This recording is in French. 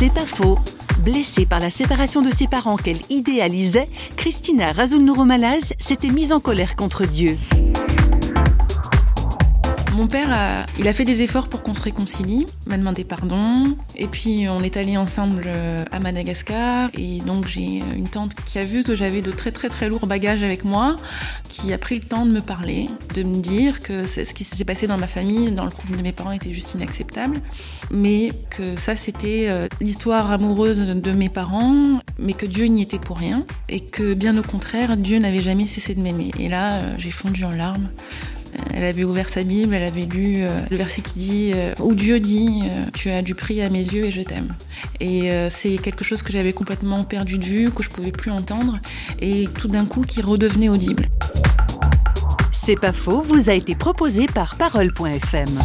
C'est pas faux. Blessée par la séparation de ses parents qu'elle idéalisait, Christina Razulnouromalaz s'était mise en colère contre Dieu. Mon père, a, il a fait des efforts pour qu'on se réconcilie, m'a demandé pardon. Et puis on est allés ensemble euh, à Madagascar. Et donc j'ai une tante qui a vu que j'avais de très très très lourds bagages avec moi, qui a pris le temps de me parler, de me dire que ce qui s'était passé dans ma famille, dans le couple de mes parents, était juste inacceptable. Mais que ça c'était euh, l'histoire amoureuse de mes parents, mais que Dieu n'y était pour rien. Et que bien au contraire, Dieu n'avait jamais cessé de m'aimer. Et là, euh, j'ai fondu en larmes. Elle avait ouvert sa Bible, elle avait lu euh, le verset qui dit euh, où Dieu dit euh, tu as du prix à mes yeux et je t'aime. Et c'est quelque chose que j'avais complètement perdu de vue, que je pouvais plus entendre et tout d'un coup qui redevenait audible. C'est pas faux, vous a été proposé par parole.fm.